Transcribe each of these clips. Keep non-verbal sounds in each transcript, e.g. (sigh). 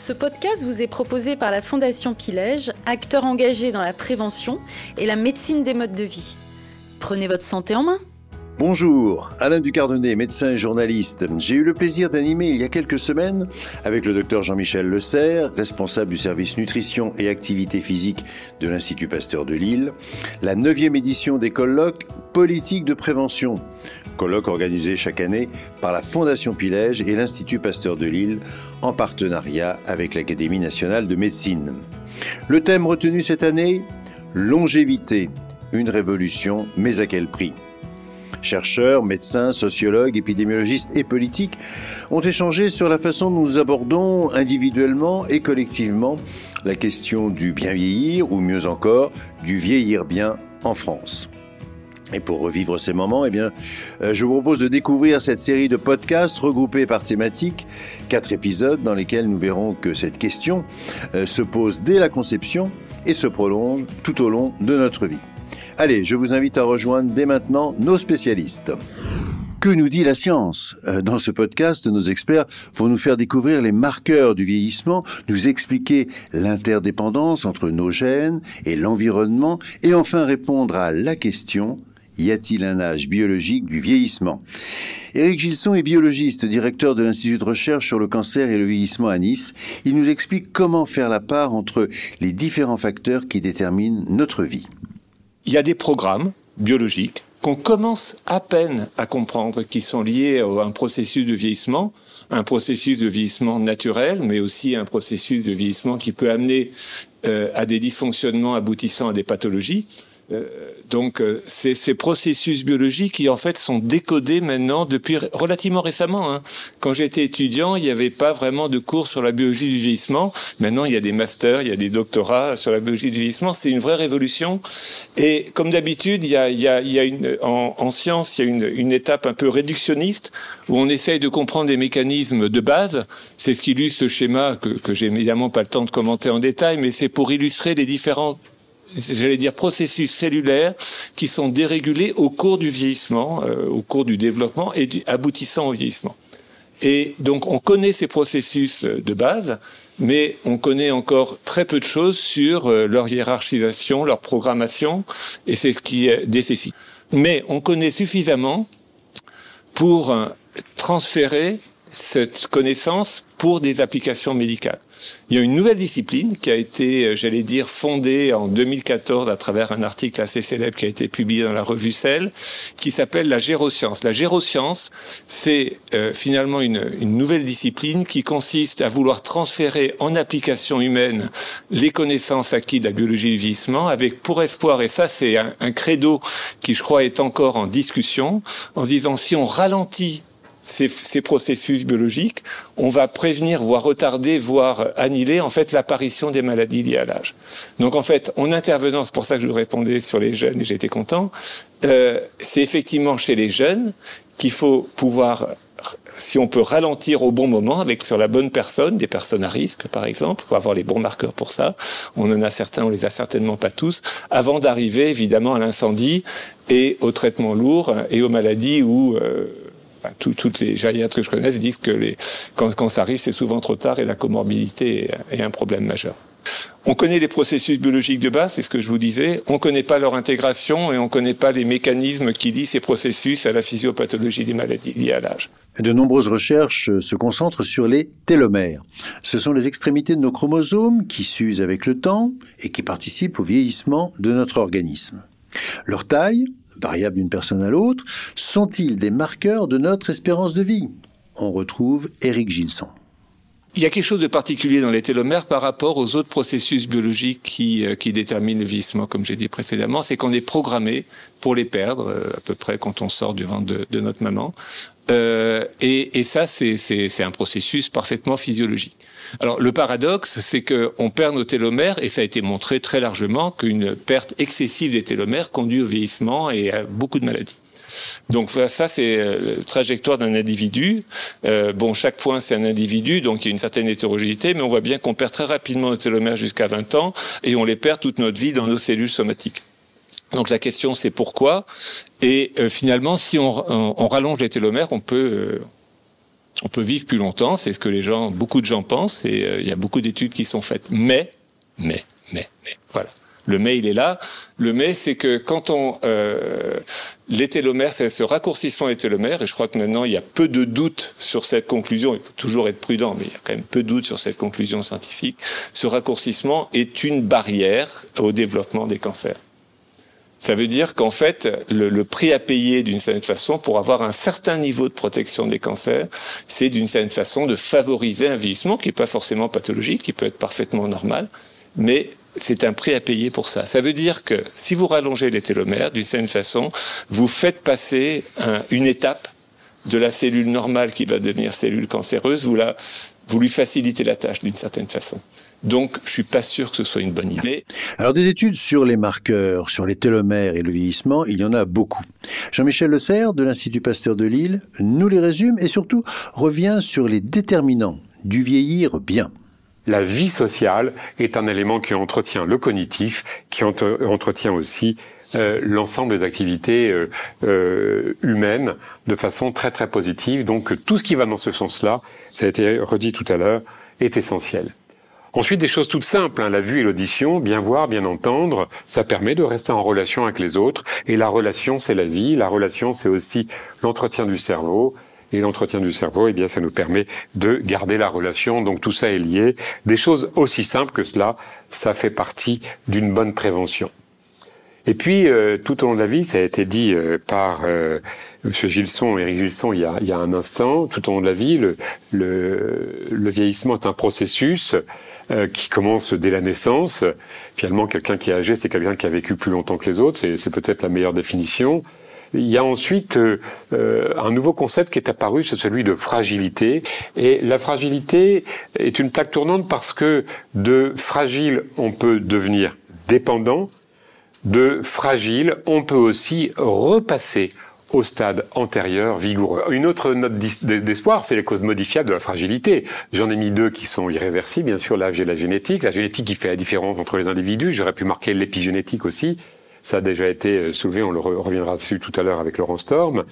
Ce podcast vous est proposé par la Fondation Pilège, acteur engagé dans la prévention et la médecine des modes de vie. Prenez votre santé en main. Bonjour, Alain Ducardonnet, médecin et journaliste. J'ai eu le plaisir d'animer il y a quelques semaines, avec le docteur Jean-Michel Le Serre, responsable du service nutrition et activité physique de l'Institut Pasteur de Lille, la neuvième édition des colloques Politique de prévention. Colloque organisé chaque année par la Fondation Pilège et l'Institut Pasteur de Lille en partenariat avec l'Académie nationale de médecine. Le thème retenu cette année Longévité, une révolution, mais à quel prix? Chercheurs, médecins, sociologues, épidémiologistes et politiques ont échangé sur la façon dont nous abordons individuellement et collectivement la question du bien vieillir ou mieux encore du vieillir bien en France. Et pour revivre ces moments, eh bien, euh, je vous propose de découvrir cette série de podcasts regroupés par thématiques, quatre épisodes dans lesquels nous verrons que cette question euh, se pose dès la conception et se prolonge tout au long de notre vie. Allez, je vous invite à rejoindre dès maintenant nos spécialistes. Que nous dit la science euh, Dans ce podcast, nos experts vont nous faire découvrir les marqueurs du vieillissement, nous expliquer l'interdépendance entre nos gènes et l'environnement, et enfin répondre à la question y a-t-il un âge biologique du vieillissement? Éric Gilson est biologiste, directeur de l'Institut de recherche sur le cancer et le vieillissement à Nice. Il nous explique comment faire la part entre les différents facteurs qui déterminent notre vie. Il y a des programmes biologiques qu'on commence à peine à comprendre, qui sont liés à un processus de vieillissement, un processus de vieillissement naturel, mais aussi un processus de vieillissement qui peut amener euh, à des dysfonctionnements aboutissant à des pathologies. Euh, donc euh, c'est ces processus biologiques qui en fait sont décodés maintenant depuis relativement récemment. Hein. Quand j'étais étudiant, il n'y avait pas vraiment de cours sur la biologie du vieillissement. Maintenant, il y a des masters, il y a des doctorats sur la biologie du vieillissement. C'est une vraie révolution. Et comme d'habitude, il y a, y a, y a une, en, en, science, il y a une, une étape un peu réductionniste où on essaye de comprendre des mécanismes de base. C'est ce qui illustre ce schéma que, que j'ai évidemment pas le temps de commenter en détail, mais c'est pour illustrer les différents j'allais dire processus cellulaires qui sont dérégulés au cours du vieillissement, euh, au cours du développement et du, aboutissant au vieillissement. Et donc on connaît ces processus euh, de base, mais on connaît encore très peu de choses sur euh, leur hiérarchisation, leur programmation, et c'est ce qui nécessite. Mais on connaît suffisamment pour transférer cette connaissance pour des applications médicales. Il y a une nouvelle discipline qui a été, euh, j'allais dire, fondée en 2014 à travers un article assez célèbre qui a été publié dans la revue Cell, qui s'appelle la géroscience. La géroscience, c'est euh, finalement une, une, nouvelle discipline qui consiste à vouloir transférer en application humaine les connaissances acquises de la biologie du vieillissement avec pour espoir, et ça c'est un, un credo qui je crois est encore en discussion, en disant si on ralentit ces, ces, processus biologiques, on va prévenir, voire retarder, voire annihiler en fait l'apparition des maladies liées à l'âge. Donc en fait, en intervenant, c'est pour ça que je vous répondais sur les jeunes et j'étais content, euh, c'est effectivement chez les jeunes qu'il faut pouvoir si on peut ralentir au bon moment avec sur la bonne personne, des personnes à risque par exemple, faut avoir les bons marqueurs pour ça. On en a certains, on les a certainement pas tous, avant d'arriver évidemment à l'incendie et au traitement lourd et aux maladies où euh, toutes les gériatres que je connaisse disent que les, quand, ça arrive, c'est souvent trop tard et la comorbidité est, est un problème majeur. On connaît les processus biologiques de base, c'est ce que je vous disais. On ne connaît pas leur intégration et on ne connaît pas les mécanismes qui lient ces processus à la physiopathologie des maladies liées à l'âge. De nombreuses recherches se concentrent sur les télomères. Ce sont les extrémités de nos chromosomes qui s'usent avec le temps et qui participent au vieillissement de notre organisme. Leur taille, variables d'une personne à l'autre, sont-ils des marqueurs de notre espérance de vie? On retrouve Eric Gilson. Il y a quelque chose de particulier dans les télomères par rapport aux autres processus biologiques qui, euh, déterminent le vieillissement, comme j'ai dit précédemment, c'est qu'on est programmé pour les perdre, euh, à peu près quand on sort du ventre de notre maman. Euh, et, et, ça, c'est un processus parfaitement physiologique. Alors le paradoxe, c'est qu'on perd nos télomères, et ça a été montré très largement qu'une perte excessive des télomères conduit au vieillissement et à beaucoup de maladies. Donc ça, c'est euh, la trajectoire d'un individu. Euh, bon, chaque point, c'est un individu, donc il y a une certaine hétérogénéité, mais on voit bien qu'on perd très rapidement nos télomères jusqu'à 20 ans, et on les perd toute notre vie dans nos cellules somatiques. Donc la question, c'est pourquoi. Et euh, finalement, si on, on, on, rallonge les télomères, on peut on peut vivre plus longtemps, c'est ce que les gens, beaucoup de gens pensent, et euh, il y a beaucoup d'études qui sont faites. Mais, mais, mais, mais, voilà. Le mais, il est là. Le mais, c'est que quand on... Euh, les télomères, c'est ce raccourcissement des télomères, et je crois que maintenant, il y a peu de doutes sur cette conclusion. Il faut toujours être prudent, mais il y a quand même peu de doutes sur cette conclusion scientifique. Ce raccourcissement est une barrière au développement des cancers. Ça veut dire qu'en fait, le, le, prix à payer d'une certaine façon pour avoir un certain niveau de protection des cancers, c'est d'une certaine façon de favoriser un vieillissement qui n'est pas forcément pathologique, qui peut être parfaitement normal, mais c'est un prix à payer pour ça. Ça veut dire que si vous rallongez les télomères, d'une certaine façon, vous faites passer un, une étape de la cellule normale qui va devenir cellule cancéreuse, vous, la, vous lui facilitez la tâche d'une certaine façon. Donc, je suis pas sûr que ce soit une bonne idée. Alors, des études sur les marqueurs, sur les télomères et le vieillissement, il y en a beaucoup. Jean-Michel Le Serre, de l'Institut Pasteur de Lille, nous les résume et surtout revient sur les déterminants du vieillir bien. La vie sociale est un élément qui entretient le cognitif, qui entretient aussi euh, l'ensemble des activités euh, euh, humaines de façon très très positive. Donc tout ce qui va dans ce sens-là, ça a été redit tout à l'heure, est essentiel. Ensuite, des choses toutes simples, hein, la vue et l'audition, bien voir, bien entendre, ça permet de rester en relation avec les autres. Et la relation, c'est la vie. La relation, c'est aussi l'entretien du cerveau. Et l'entretien du cerveau, eh bien, ça nous permet de garder la relation. Donc tout ça est lié. Des choses aussi simples que cela, ça fait partie d'une bonne prévention. Et puis, euh, tout au long de la vie, ça a été dit euh, par euh, M. Gilson, Éric Gilson, il y, a, il y a un instant, tout au long de la vie, le, le, le vieillissement est un processus euh, qui commence dès la naissance. Finalement, quelqu'un qui est âgé, c'est quelqu'un qui a vécu plus longtemps que les autres. C'est peut-être la meilleure définition. Il y a ensuite euh, euh, un nouveau concept qui est apparu, c'est celui de fragilité. Et la fragilité est une plaque tournante parce que de fragile, on peut devenir dépendant. De fragile, on peut aussi repasser au stade antérieur vigoureux. Une autre note d'espoir, c'est les causes modifiables de la fragilité. J'en ai mis deux qui sont irréversibles, bien sûr, l'âge et la génétique. La génétique qui fait la différence entre les individus. J'aurais pu marquer l'épigénétique aussi. Ça a déjà été soulevé, on reviendra dessus tout à l'heure avec Laurent Storm.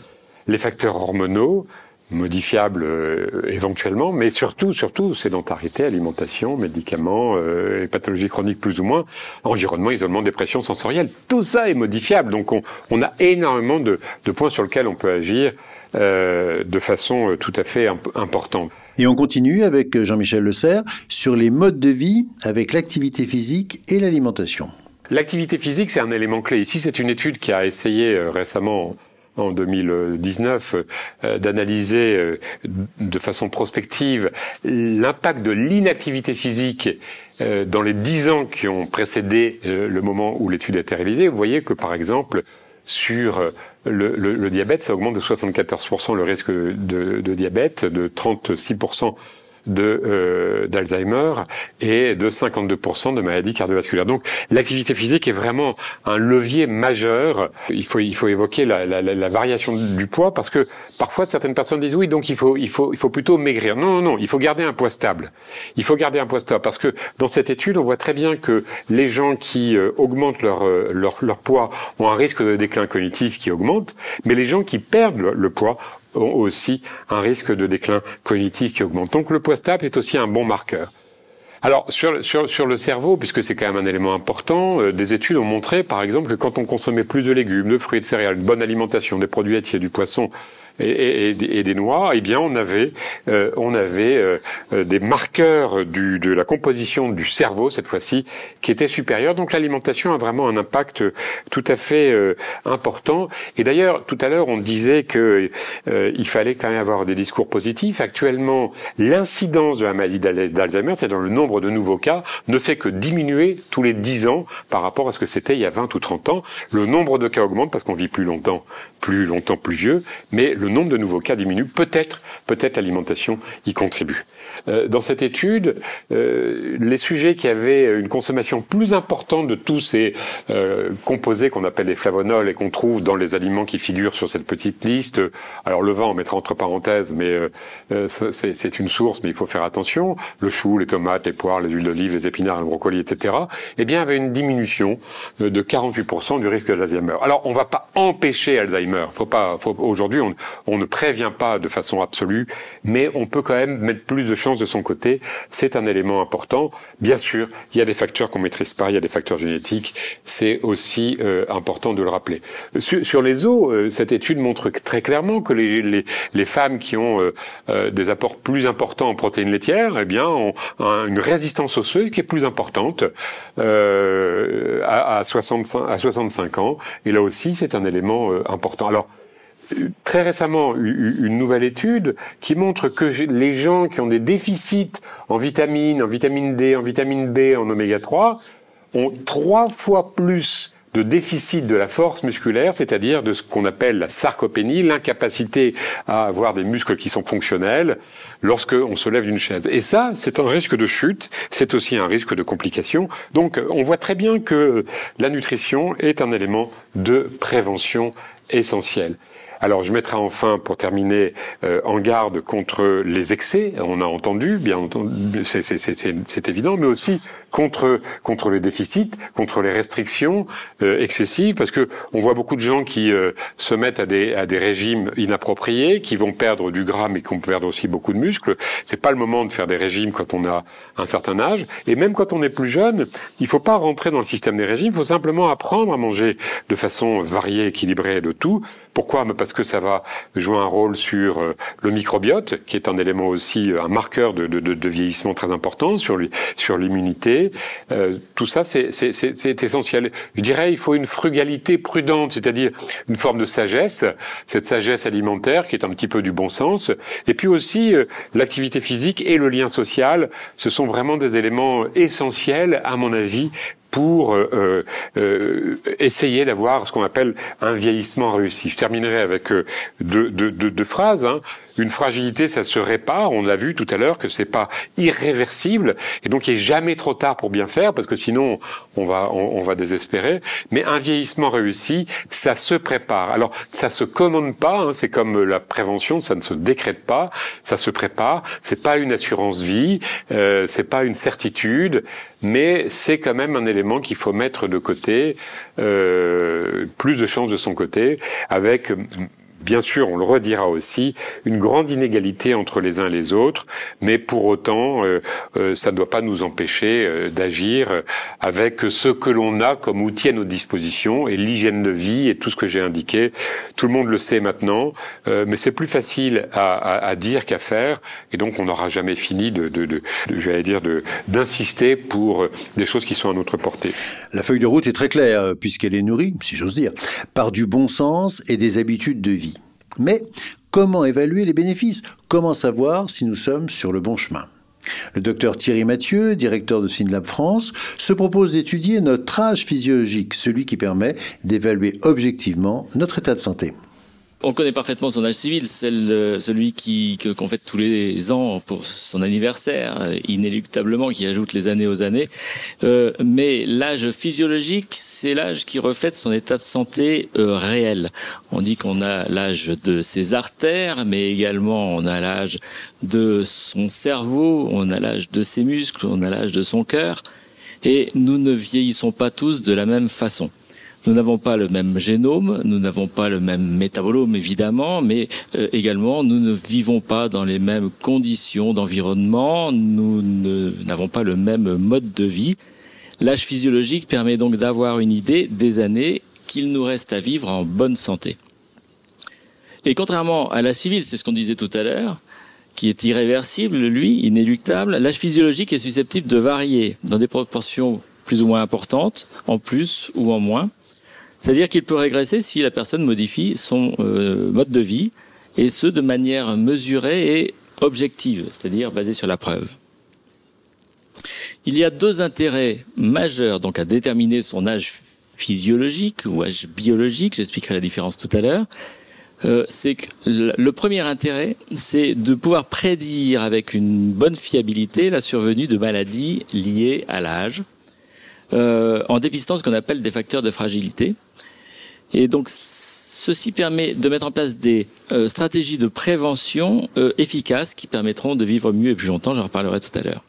Les facteurs hormonaux, modifiables euh, éventuellement, mais surtout, surtout sédentarité, alimentation, médicaments, euh, pathologies chroniques plus ou moins, environnement, isolement, dépression sensorielle, tout ça est modifiable. Donc on, on a énormément de, de, points sur lesquels on peut agir euh, de façon euh, tout à fait imp importante. Et on continue avec Jean-Michel Le Serre sur les modes de vie avec l'activité physique et l'alimentation. L'activité physique, c'est un élément clé. Ici, c'est une étude qui a essayé euh, récemment en 2019 euh, d'analyser euh, de façon prospective l'impact de l'inactivité physique euh, dans les dix ans qui ont précédé le moment où l'étude a été réalisée. Vous voyez que par exemple sur le, le, le diabète, ça augmente de 74% le risque de, de diabète, de 36% de euh, d'Alzheimer et de 52% de maladies cardiovasculaires. Donc l'activité physique est vraiment un levier majeur. Il faut il faut évoquer la, la, la, variation du poids parce que parfois certaines personnes disent oui donc il faut il faut il faut plutôt maigrir. Non non non, il faut garder un poids stable. Il faut garder un poids stable parce que dans cette étude on voit très bien que les gens qui euh, augmentent leur, euh, leur leur poids ont un risque de déclin cognitif qui augmente, mais les gens qui perdent le poids ont aussi un risque de déclin cognitif qui augmente. Donc le stable est aussi un bon marqueur. Alors sur, sur, sur le cerveau, puisque c'est quand même un élément important, euh, des études ont montré par exemple que quand on consommait plus de légumes, de fruits, de céréales, de bonne alimentation, des produits laitiers, du poisson, et, et, et, des noix, eh bien on avait euh, on avait euh, des marqueurs du, de la composition du cerveau cette fois-ci qui étaient supérieurs. Donc l'alimentation a vraiment un impact tout à fait euh, important. Et d'ailleurs tout à l'heure on disait que euh, il fallait quand même avoir des discours positifs. Actuellement l'incidence de la maladie d'Alzheimer, c'est dans le nombre de nouveaux cas, ne fait que diminuer tous les 10 ans par rapport à ce que c'était il y a 20 ou 30 ans. Le nombre de cas augmente parce qu'on vit plus longtemps, plus longtemps plus vieux, mais le nombre de nouveaux cas diminue, peut-être, peut-être l'alimentation y contribue. Euh, dans cette étude, euh, les sujets qui avaient une consommation plus importante de tous ces euh, composés qu'on appelle les flavonols et qu'on trouve dans les aliments qui figurent sur cette petite liste, alors le vin on mettra entre parenthèses, mais c'est une source, mais il faut faire attention, le chou, les tomates, les poires, les huiles d'olive, les épinards, le brocoli, etc., eh bien avait une diminution de 48% du risque d'Alzheimer. Alors on va pas empêcher Alzheimer, faut pas, faut, aujourd'hui on, on ne prévient pas de façon absolue, mais on peut quand même mettre plus de chances de son côté. C'est un élément important. Bien sûr, il y a des facteurs qu'on maîtrise pas, il y a des facteurs génétiques. C'est aussi euh, important de le rappeler. Sur, les os, euh, cette étude montre très clairement que les, les, les femmes qui ont euh, des apports plus importants en protéines laitières, eh bien, ont une résistance osseuse qui est plus importante à, à, 65, à 65 ans. Et là aussi, c'est un élément important. Alors, très récemment une nouvelle étude qui montre que les gens qui ont des déficits en vitamines, en vitamine D, en vitamine B, en oméga 3, ont trois fois plus de déficit de la force musculaire, c'est-à-dire de ce qu'on appelle la sarcopénie, l'incapacité à avoir des muscles qui sont fonctionnels lorsque on se lève d'une chaise. Et ça, c'est un risque de chute, c'est aussi un risque de complication. Donc, on voit très bien que la nutrition est un élément de prévention essentiel. Alors je mettrai enfin, pour terminer, euh, en garde contre les excès. On a entendu, bien entendu, c'est évident, mais aussi contre contre le déficit, contre les restrictions euh, excessives, parce que on voit beaucoup de gens qui euh, se mettent à des à des régimes inappropriés, qui vont perdre du gras, mais qui vont perdre aussi beaucoup de muscles. C'est pas le moment de faire des régimes quand on a un certain âge, et même quand on est plus jeune, il faut pas rentrer dans le système des régimes. Il faut simplement apprendre à manger de façon variée, équilibrée de tout. Pourquoi? Parce que ça va jouer un rôle sur euh, le microbiote, qui est un élément aussi, un marqueur de, vieillissement très important, sur l'immunité euh, tout ça, c'est essentiel. Je dirais, il faut une frugalité prudente, c'est-à-dire une forme de sagesse, cette sagesse alimentaire qui est un petit peu du bon sens. Et puis aussi, euh, l'activité physique et le lien social, ce sont vraiment des éléments essentiels, à mon avis, pour euh, euh, essayer d'avoir ce qu'on appelle un vieillissement réussi. Je terminerai avec deux, deux, deux, phrases. Hein. Une fragilité, ça se répare. On l'a vu tout à l'heure que c'est pas irréversible et donc il est jamais trop tard pour bien faire parce que sinon on va on, va désespérer. Mais un vieillissement réussi, ça se prépare. Alors ça se commande pas. Hein. c'est comme la prévention, ça ne se décrète pas. Ça se prépare. C'est pas une assurance vie. Euh, c'est pas une certitude mais c'est quand même un élément qu'il faut mettre de côté, euh, plus de chances de son côté, avec bien sûr, on le redira aussi, une grande inégalité entre les uns et les autres, mais pour autant, euh, euh, ça ne doit pas nous empêcher euh, d'agir avec ce que l'on a comme outil à notre disposition et l'hygiène de vie et tout ce que j'ai indiqué. Tout le monde le sait maintenant, mais c'est plus facile à, dire qu'à faire, et donc on n'aura jamais fini de, de, de, de dire, d'insister pour des choses qui sont à notre portée. La feuille de route est très claire, puisqu'elle est nourrie, si j'ose dire, par du bon sens et des habitudes de vie. Mais comment évaluer les bénéfices? Comment savoir si nous sommes sur le bon chemin? Le docteur Thierry Mathieu, directeur de Synlab France, se propose d'étudier notre âge physiologique, celui qui permet d'évaluer objectivement notre état de santé. On connaît parfaitement son âge civil, celle, celui qui qu'on fête tous les ans pour son anniversaire, inéluctablement, qui ajoute les années aux années. Euh, mais l'âge physiologique, c'est l'âge qui reflète son état de santé euh, réel. On dit qu'on a l'âge de ses artères, mais également on a l'âge de son cerveau, on a l'âge de ses muscles, on a l'âge de son cœur. Et nous ne vieillissons pas tous de la même façon. Nous n'avons pas le même génome, nous n'avons pas le même métabolome évidemment, mais euh, également nous ne vivons pas dans les mêmes conditions d'environnement, nous n'avons pas le même mode de vie. L'âge physiologique permet donc d'avoir une idée des années qu'il nous reste à vivre en bonne santé. Et contrairement à l'âge civil, c'est ce qu'on disait tout à l'heure, qui est irréversible, lui, inéluctable, l'âge physiologique est susceptible de varier dans des proportions plus ou moins importante, en plus ou en moins. C'est-à-dire qu'il peut régresser si la personne modifie son euh, mode de vie, et ce de manière mesurée et objective, c'est-à-dire basée sur la preuve. Il y a deux intérêts majeurs donc à déterminer son âge physiologique ou âge biologique, j'expliquerai la différence tout à l'heure. euh, c'est que le premier intérêt, c'est de pouvoir prédire avec une bonne fiabilité la survenue de maladies liées à l'âge, euh, en dépistant ce qu'on appelle des facteurs de fragilité. Et donc, ceci permet de mettre en place des euh, stratégies de prévention efficaces qui permettront de vivre mieux et plus longtemps. J'en reparlerai tout à l'heure.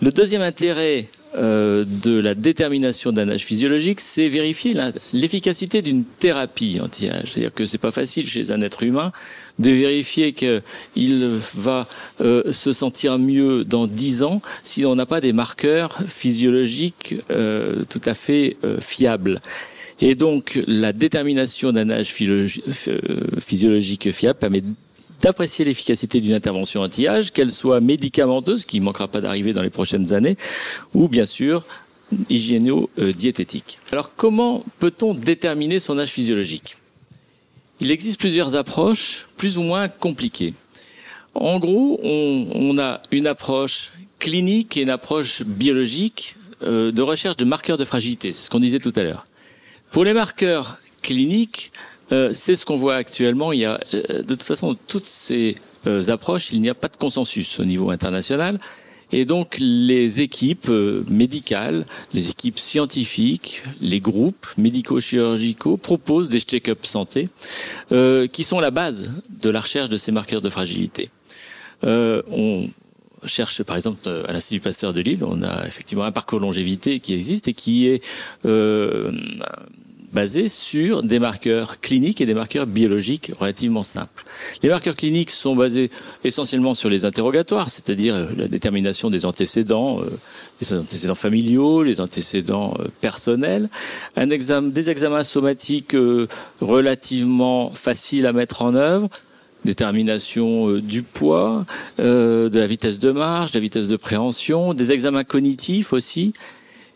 Le deuxième intérêt euh, de la détermination d'un âge physiologique, c'est vérifier l'efficacité d'une thérapie anti-âge. C'est-à-dire que c'est pas facile chez un être humain de vérifier qu'il va euh, se sentir mieux dans dix ans si on n'a pas des marqueurs physiologiques euh, tout à fait fiables. Et donc, la détermination d'un âge physiologique fiable permet d'apprécier l'efficacité d'une intervention anti-âge, qu'elle soit médicamenteuse, qui ne manquera pas d'arriver dans les prochaines années, ou bien sûr hygiéno-diététique. Alors comment peut-on déterminer son âge physiologique? Il existe plusieurs approches, plus ou moins compliquées. En gros, on, a une approche clinique et une approche biologique euh, de recherche de marqueurs de fragilité, c'est ce qu'on disait tout à l'heure. Pour les marqueurs cliniques, euh, c'est ce qu'on voit actuellement. Il y a, euh, de toute façon, toutes ces euh, approches, il n'y a pas de consensus au niveau international. Et donc les équipes médicales, les équipes scientifiques, les groupes médico-chirurgicaux proposent des check-up santé qui sont la base de la recherche de ces marqueurs de fragilité. on cherche par exemple à l'Institut Pasteur de Lille, on a effectivement un parcours longévité qui existe et qui est basé sur des marqueurs cliniques et des marqueurs biologiques relativement simples. Les marqueurs cliniques sont basés essentiellement sur les interrogatoires, c'est-à-dire euh, la détermination des antécédents, euh, antécédents familiaux, les antécédents euh, personnels, un des examens somatiques relativement faciles à mettre en œuvre, détermination du poids, de la vitesse de marche, de la vitesse de préhension, des examens cognitifs aussi,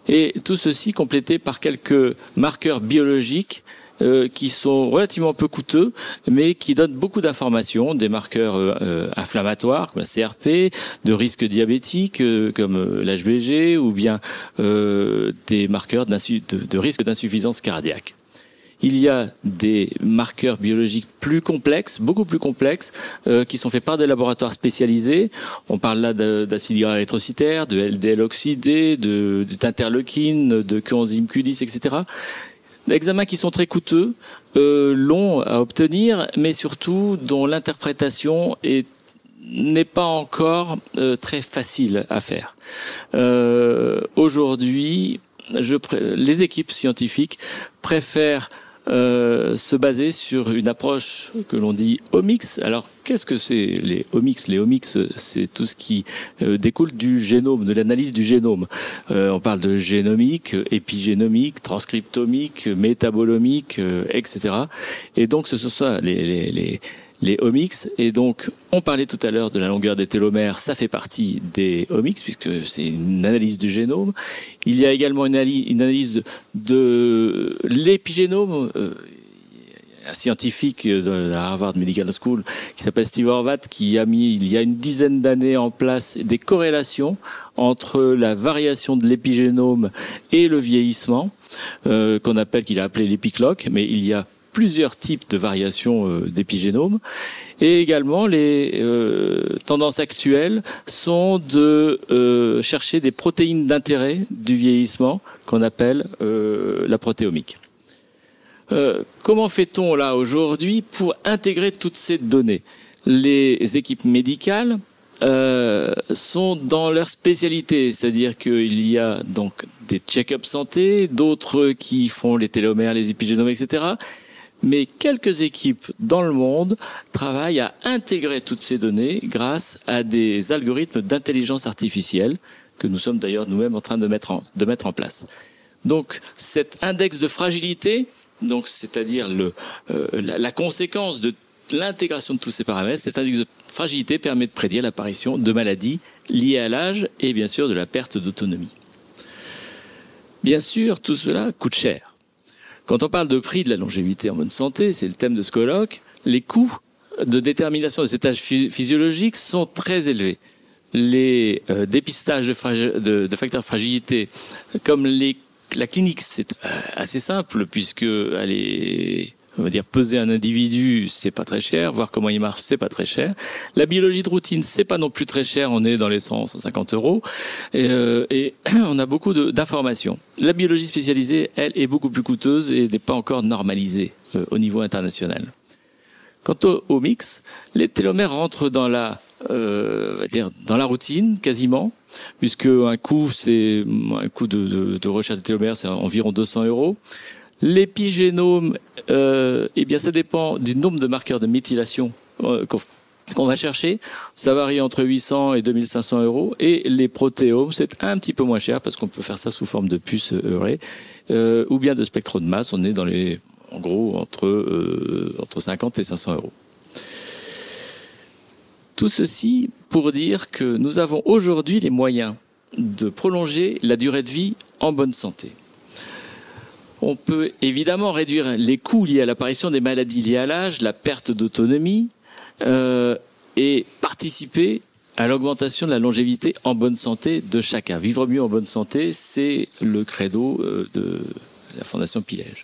et tout ceci complété par quelques marqueurs biologiques euh, qui sont relativement peu coûteux, mais qui donnent beaucoup d'informations, des marqueurs euh, euh, inflammatoires comme la CRP, de risques diabétiques comme l'HBG, ou bien des marqueurs de, de risque d'insuffisance cardiaque. Il y a des marqueurs biologiques plus complexes, beaucoup plus complexes, euh, qui sont faits par des laboratoires spécialisés. On parle là d'acide gras érythrocytaire, de LDL oxydé, de d'interleukine, de coenzyme Q10, etc. Examens qui sont très coûteux, euh, longs à obtenir, mais surtout dont l'interprétation est n'est pas encore euh, très facile à faire. Euh, Aujourd'hui, les équipes scientifiques préfèrent euh, se baser sur une approche que l'on dit omics. Alors, qu'est-ce que c'est les omics? Les omics, c'est tout ce qui euh, découle du génome, de l'analyse du génome. Euh, on parle de génomique, épigénomique, transcriptomique, métabolomique, etc. Et donc, ce sont ça les, les, les les omics. Et donc, on parlait tout à l'heure de la longueur des télomères, ça fait partie des omics puisque c'est une analyse du génome. Il y a également une, analyse de l'épigénome. Euh, un scientifique de la Harvard Medical School qui s'appelle Steve Horvat qui a mis il y a une dizaine d'années en place des corrélations entre la variation de l'épigénome et le vieillissement euh, qu'on appelle qu'il a appelé l'épicloque mais il y a plusieurs types de variations euh, d'épigénome. Et également, les euh, tendances actuelles sont de euh, chercher des protéines d'intérêt du vieillissement qu'on appelle la protéomique. comment fait-on là aujourd'hui pour intégrer toutes ces données? Les équipes médicales sont dans leur spécialité, c'est-à-dire qu'il y a donc des check-up santé, d'autres qui font les télomères, les épigénomes, etc mais quelques équipes dans le monde travaillent à intégrer toutes ces données grâce à des algorithmes d'intelligence artificielle que nous sommes d'ailleurs nous-mêmes en train de mettre en, place. Donc cet index de fragilité, donc c'est-à-dire euh, la, la, conséquence de l'intégration de tous ces paramètres, cet index de fragilité permet de prédire l'apparition de maladies liées à l'âge et bien sûr de la perte d'autonomie. Bien sûr, tout cela coûte cher. Quand on parle de prix de la longévité en bonne santé, c'est le thème de ce colloque, les coûts de détermination de cet âge physiologique sont très élevés. Les euh, dépistages de, de, facteurs de fragilité, comme les, la clinique, c'est euh, assez simple puisque elle est on va dire peser un individu, c'est pas très cher. Voir comment il marche, c'est pas très cher. La biologie de routine, c'est pas non plus très cher. On est dans les 100, 150 euros. Et, euh, et (clears throat) on a beaucoup d'informations. La biologie spécialisée, elle, est beaucoup plus coûteuse et n'est pas encore normalisée euh, au niveau international. Quant au, au, mix, les télomères rentrent dans la euh, va dire dans la routine quasiment, puisque un coût c'est un coût de, de, de recherche de télomères c'est environ 200 euros. L'épigénome, euh, eh bien, ça dépend du nombre de marqueurs de méthylation euh, qu'on va chercher. Ça varie entre 800 et 2500 euros. Et les protéomes, c'est un petit peu moins cher parce qu'on peut faire ça sous forme de puce eurée euh, ou bien de spectro de masse. On est dans les, en gros, entre euh, entre 50 et 500 euros. Tout ceci pour dire que nous avons aujourd'hui les moyens de prolonger la durée de vie en bonne santé. On peut évidemment réduire les coûts liés à l'apparition des maladies liées à l'âge, la perte d'autonomie, euh, et participer à l'augmentation de la longévité en bonne santé de chacun. Vivre mieux en bonne santé, c'est le credo euh, de la Fondation Pilège.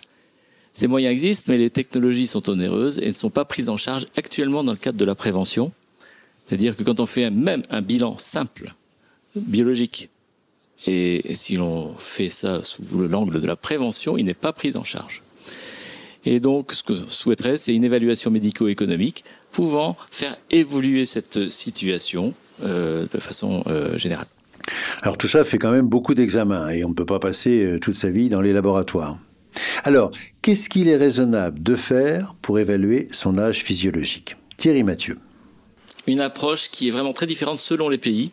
Ces moyens existent, mais les technologies sont onéreuses et ne sont pas prises en charge actuellement dans le cadre de la prévention. C'est-à-dire que quand on fait même un bilan simple, biologique, et, si l'on fait ça sous l'angle de la prévention, il n'est pas pris en charge. Et donc, ce que je souhaiterais, c'est une évaluation médico-économique pouvant faire évoluer cette situation euh, de façon euh, générale. Alors tout ça fait quand même beaucoup d'examens et on ne peut pas passer euh, toute sa vie dans les laboratoires. Alors, qu'est-ce qu'il est raisonnable de faire pour évaluer son âge physiologique? Thierry Mathieu. Une approche qui est vraiment très différente selon les pays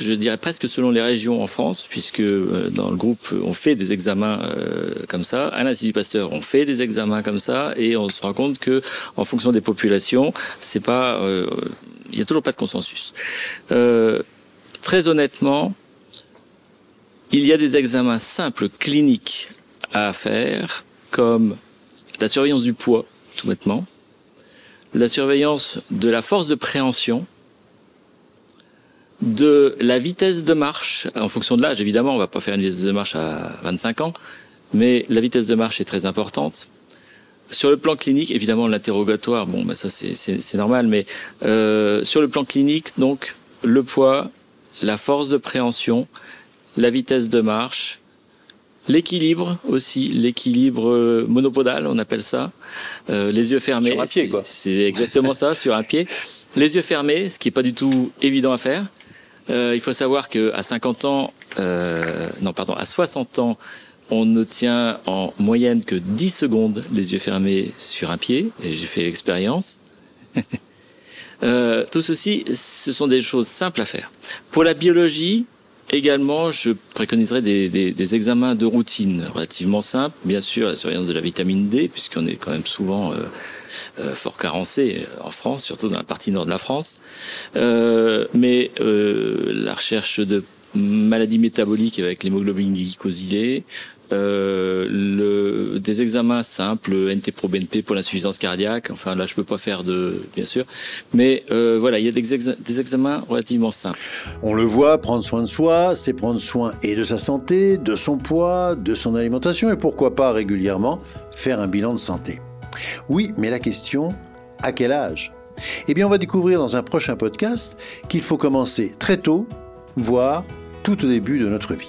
je dirais presque selon les régions en France, puisque euh, dans le groupe, on fait des examens euh, comme ça. À l'Institut Pasteur, on fait des examens comme ça, et on se rend compte que, en fonction des populations, c'est pas, euh, il y a toujours pas de consensus. très honnêtement, il y a des examens simples cliniques à faire, comme la surveillance du poids, tout bêtement, la surveillance de la force de préhension, de la vitesse de marche, en fonction de l'âge, évidemment, on va pas faire une vitesse de marche à 25 ans, mais la vitesse de marche est très importante. Sur le plan clinique, évidemment, l'interrogatoire, bon, bah ça c'est normal, mais euh, sur le plan clinique, donc le poids, la force de préhension, la vitesse de marche, l'équilibre aussi, l'équilibre euh, monopodal, on appelle ça, euh, les yeux fermés. Sur un pied, quoi. C'est exactement ça, sur un pied. Les yeux fermés, ce qui est pas du tout évident à faire. Euh, il faut savoir que à 50 ans, euh, non pardon, à 60 ans, on ne tient en moyenne que 10 secondes les yeux fermés sur un pied, j'ai fait l'expérience. (laughs) euh, tout ceci, ce sont des choses simples à faire. Pour la biologie, également, je préconiserais des, des, des, examens de routine relativement simples. Bien sûr, la surveillance de la vitamine D, puisqu'on est quand même souvent euh, euh, fort carencé euh, en France, surtout dans la partie nord de la France. Euh, mais la recherche de maladies métaboliques avec l'hémoglobine glycosylée, euh, le, des examens simples, NT-proBNP pour l'insuffisance cardiaque. Enfin là, je peux pas faire de, bien sûr, mais euh, voilà, il y a des, des, examens relativement simples. On le voit, prendre soin de soi, c'est prendre soin et de sa santé, de son poids, de son alimentation et pourquoi pas régulièrement faire un bilan de santé. Oui, mais la question, à quel âge? Eh bien, on va découvrir dans un prochain podcast qu'il faut commencer très tôt, voire tout au début de notre vie.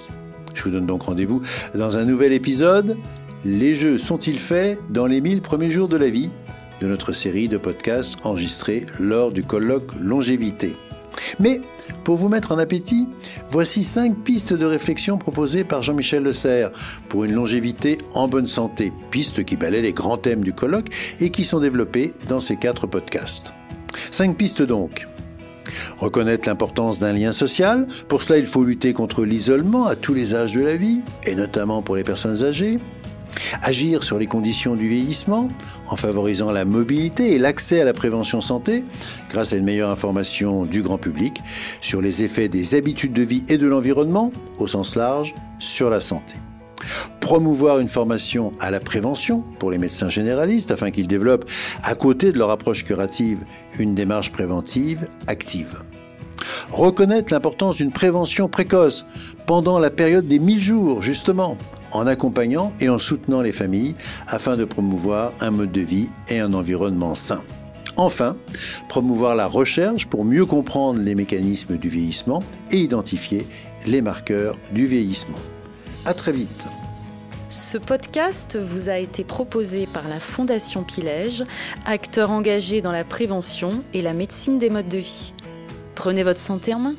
Je vous donne donc rendez-vous dans un nouvel épisode. Les jeux sont-ils faits dans les 1000 premiers jours de la vie de notre série de podcasts enregistrés lors du colloque Longévité. Mais pour vous mettre en appétit, voici cinq pistes de réflexion proposées par Jean-Michel Le Serre pour une longévité en bonne santé, pistes qui balaient les grands thèmes du colloque et qui sont développées dans ces quatre podcasts. Cinq pistes donc. Reconnaître l'importance d'un lien social. Pour cela, il faut lutter contre l'isolement à tous les âges de la vie, et notamment pour les personnes âgées. Agir sur les conditions du vieillissement en favorisant la mobilité et l'accès à la prévention santé grâce à une meilleure information du grand public sur les effets des habitudes de vie et de l'environnement au sens large sur la santé promouvoir une formation à la prévention pour les médecins généralistes afin qu'ils développent, à côté de leur approche curative, une démarche préventive active. Reconnaître l'importance d'une prévention précoce pendant la période des 1000 jours, justement, en accompagnant et en soutenant les familles afin de promouvoir un mode de vie et un environnement sain. Enfin, promouvoir la recherche pour mieux comprendre les mécanismes du vieillissement et identifier les marqueurs du vieillissement. À très vite. Ce podcast vous a été proposé par la Fondation Pilège, acteur engagé dans la prévention et la médecine des modes de vie. Prenez votre santé en main.